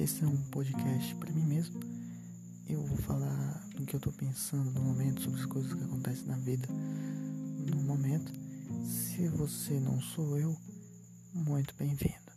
Esse é um podcast para mim mesmo. Eu vou falar do que eu tô pensando no momento, sobre as coisas que acontecem na vida no momento. Se você não sou eu, muito bem-vindo.